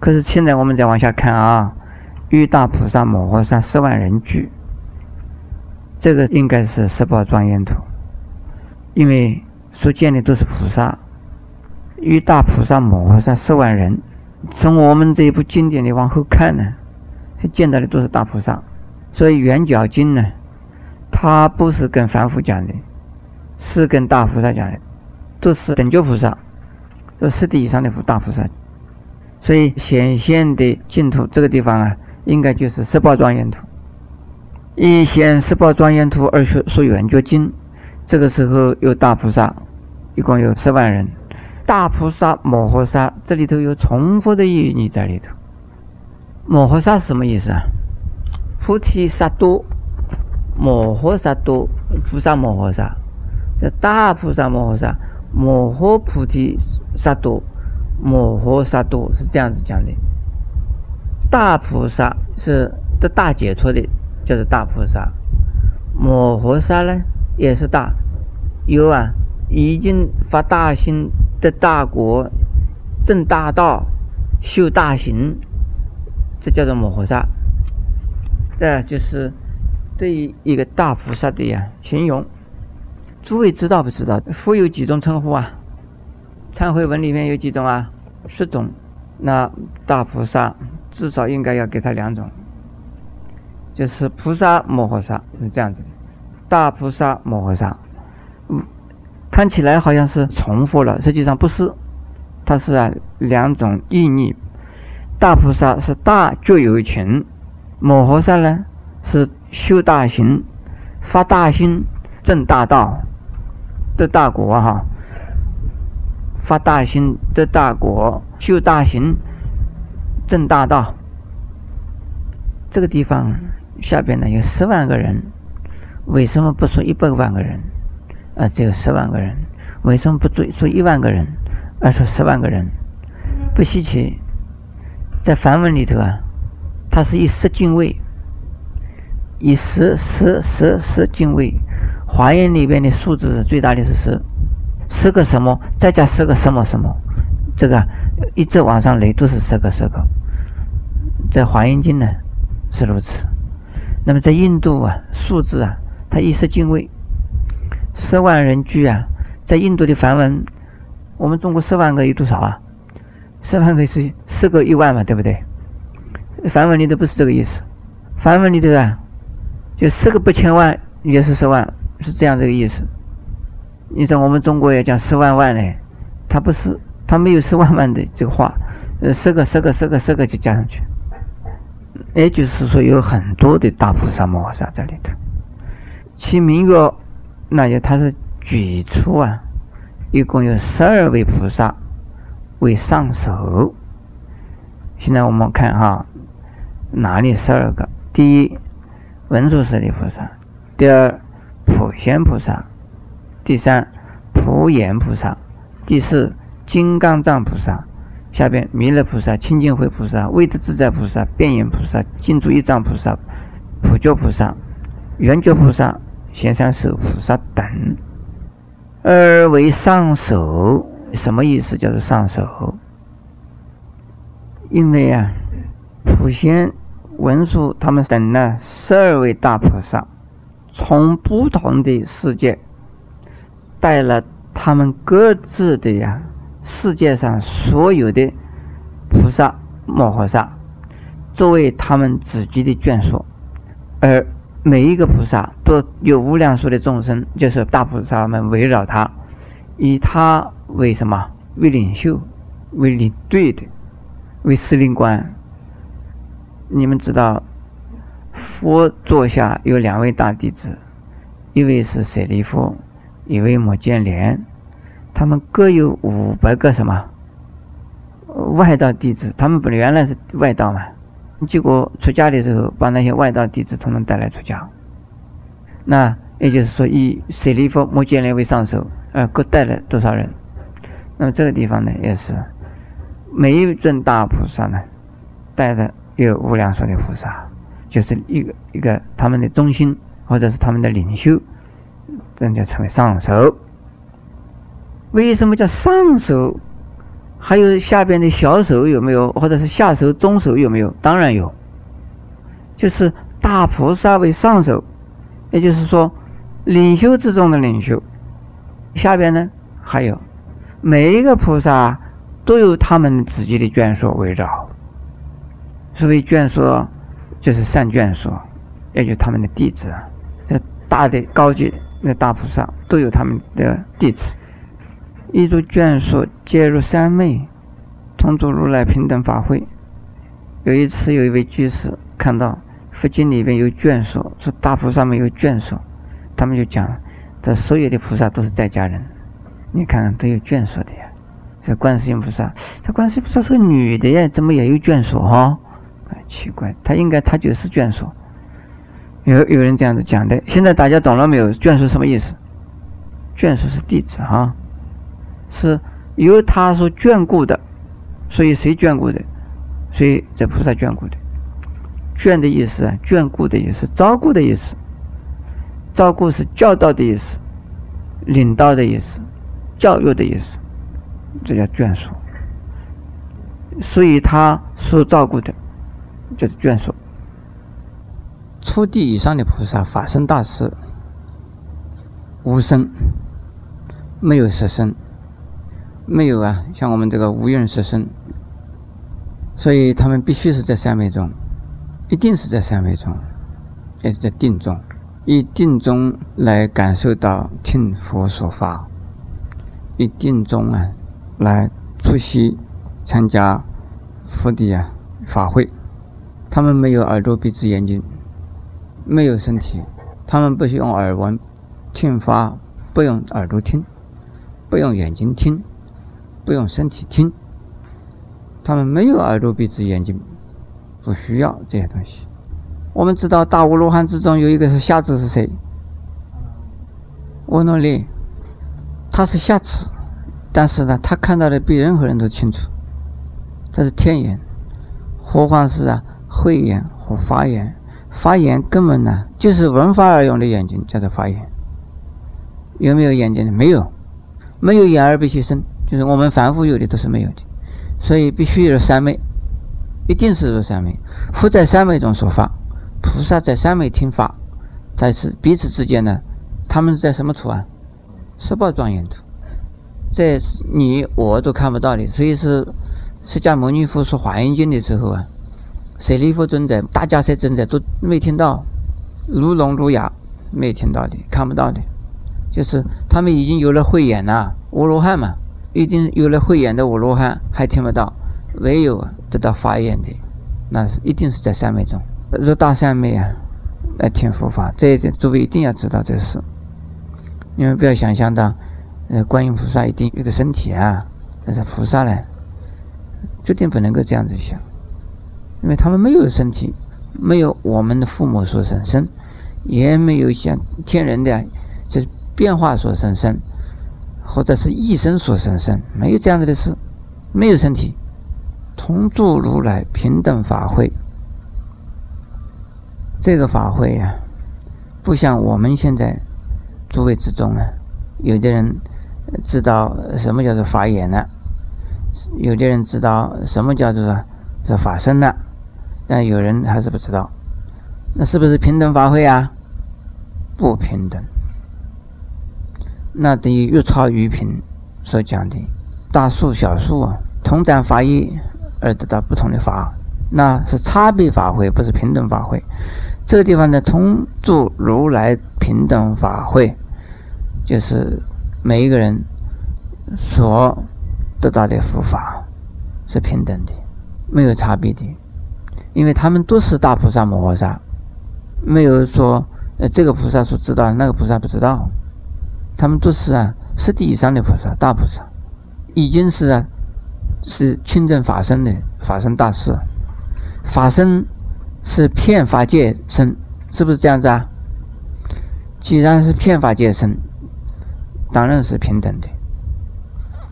可是现在我们再往下看啊，欲大菩萨摩诃萨十万人聚，这个应该是十宝庄严图，因为所见的都是菩萨。欲大菩萨摩诃萨十万人，从我们这一部经典里往后看呢，见到的都是大菩萨。所以圆角经呢，它不是跟凡夫讲的，是跟大菩萨讲的，都是等觉菩萨，这十地以上的佛大菩萨。所以显现的净土这个地方啊，应该就是十宝庄严土。一显十宝庄严土而说说圆觉经，这个时候有大菩萨，一共有十万人。大菩萨摩诃萨这里头有重复的意义在里头。摩诃萨是什么意思啊？菩提萨多，摩诃萨多，菩萨摩诃萨，这大菩萨摩诃萨，摩诃菩提萨多，摩诃萨多是这样子讲的。大菩萨是得大解脱的，叫做大菩萨。摩诃萨呢，也是大，有啊，已经发大心。的大国，正大道，修大行，这叫做摩诃萨。这就是对于一个大菩萨的呀形容。诸位知道不知道？佛有几种称呼啊？忏悔文里面有几种啊？十种。那大菩萨至少应该要给他两种，就是菩萨摩诃萨是这样子的。大菩萨摩诃萨。看起来好像是重复了，实际上不是，它是啊两种意义。大菩萨是大就有情，摩诃萨呢是修大行、发大心、正大道、的大果哈。发大心得大果，修大行、正大道。这个地方下边呢有十万个人，为什么不说一百万个人？啊，只有十万个人，为什么不说说一万个人，而说十万个人？不稀奇，在梵文里头啊，它是以十进位，以十十十十进位。华严里边的数字最大的是十，十个什么，再加十个什么什么，这个一直往上累都是十个十个。在华严经呢是如此，那么在印度啊，数字啊，它一十进位。十万人居啊，在印度的梵文，我们中国十万个有多少啊？十万个是十个一万嘛，对不对？梵文里头不是这个意思，梵文里头啊，就十个八千万也是十万，是这样这个意思。你说我们中国也讲十万万呢，它不是，它没有十万万的这个话，呃，十个十个十个十个就加上去，也就是说有很多的大菩萨摩诃萨在里头，其名曰。那就他是举出啊，一共有十二位菩萨为上首。现在我们看哈，哪里十二个？第一，文殊师利菩萨；第二，普贤菩萨；第三，普贤菩萨；第四，金刚藏菩萨。下边弥勒菩萨、清净慧菩萨、威德自在菩萨、变眼菩萨、金珠一藏菩萨、普觉菩萨、圆觉菩萨。先上首菩萨等，二为上首，什么意思？叫做上首。因为啊，普贤、文殊他们等呢，十二位大菩萨，从不同的世界带了他们各自的呀，世界上所有的菩萨摩诃萨，作为他们自己的眷属，而。每一个菩萨都有无量数的众生，就是大菩萨们围绕他，以他为什么？为领袖，为领队的，为司令官。你们知道，佛座下有两位大弟子，一位是舍利弗，一位摩犍连，他们各有五百个什么外道弟子？他们本原来是外道嘛。结果出家的时候，把那些外道弟子统统带来出家。那也就是说，以舍利弗、摩犍连为上首，呃，各带了多少人？那么这个地方呢，也是每一尊大菩萨呢，带的有无量数的菩萨，就是一个一个他们的中心，或者是他们的领袖，这就称为上首。为什么叫上首？还有下边的小手有没有，或者是下手、中手有没有？当然有，就是大菩萨为上手，也就是说，领袖之中的领袖。下边呢，还有每一个菩萨都有他们自己的眷属围绕。所谓眷属，就是善眷属，也就是他们的弟子。这大的高级那大菩萨都有他们的弟子。一诸眷属皆入三昧，同住如来平等法会。有一次，有一位居士看到佛经里面有眷属，说大菩萨没有眷属，他们就讲了，这所有的菩萨都是在家人，你看看都有眷属的呀。这观世音菩萨，这观世音菩萨是个女的呀，怎么也有眷属哈？奇怪，她应该她就是眷属。有有人这样子讲的，现在大家懂了没有？眷属什么意思？眷属是弟子哈。是由他所眷顾的，所以谁眷顾的？所以这菩萨眷顾的。眷的意思啊，眷顾的意思，照顾的意思。照顾是教导的意思，领导的意思，教育的意思，这叫眷属。所以他所照顾的，就是眷属。初地以上的菩萨法身大事，无声，没有实身。没有啊，像我们这个无人实身，所以他们必须是在三昧中，一定是在三昧中，也是在定中，以定中来感受到听佛说法，以定中啊来出席参加佛的啊法会。他们没有耳朵、鼻子、眼睛，没有身体，他们不是用耳闻听法，不用耳朵听，不用眼睛听。不用身体听，他们没有耳朵、鼻子、眼睛，不需要这些东西。我们知道大无罗汉之中有一个是瞎子，是谁？沃诺利，他是瞎子，但是呢，他看到的比任何人都清楚。他是天眼，何况是啊慧眼和法眼？法眼根本呢就是闻法而用的眼睛，叫做法眼。有没有眼睛的？没有，没有眼耳鼻舌身。就是我们凡夫有的都是没有的，所以必须有三昧，一定是入三昧。佛在三昧中说法，菩萨在三昧听法，在此彼此之间呢，他们在什么图啊？十宝庄严图，这你我都看不到的。所以是释迦牟尼佛说华严经的时候啊，舍利弗尊者、大迦叶尊者都没听到，如聋如哑，没听到的，看不到的，就是他们已经有了慧眼了，阿罗汉嘛。已经有了慧眼的我罗汉还听不到，唯有得到法眼的，那是一定是在三昧中入大三昧啊，来听佛法。这一点诸位一定要知道这事，你们不要想象到，呃，观音菩萨一定有个身体啊，但是菩萨呢，绝对不能够这样子想，因为他们没有身体，没有我们的父母所生身，也没有像天人的这变化所生身。或者是一生所生身，没有这样子的事，没有身体，同住如来平等法会。这个法会呀，不像我们现在诸位之中啊，有的人知道什么叫做法眼了，有的人知道什么叫做这法身了，但有人还是不知道。那是不是平等法会啊？不平等。那等于越超于平所讲的大数小数啊，同占法义而得到不同的法，那是差别法会，不是平等法会。这个地方的同住如来平等法会，就是每一个人所得到的佛法是平等的，没有差别的，因为他们都是大菩萨摩诃萨，没有说呃这个菩萨所知道，那个菩萨不知道。他们都是啊，十地以上的菩萨，大菩萨，已经是啊，是清正法身的法身大士。法身是骗法界身，是不是这样子啊？既然是骗法界身，当然是平等的。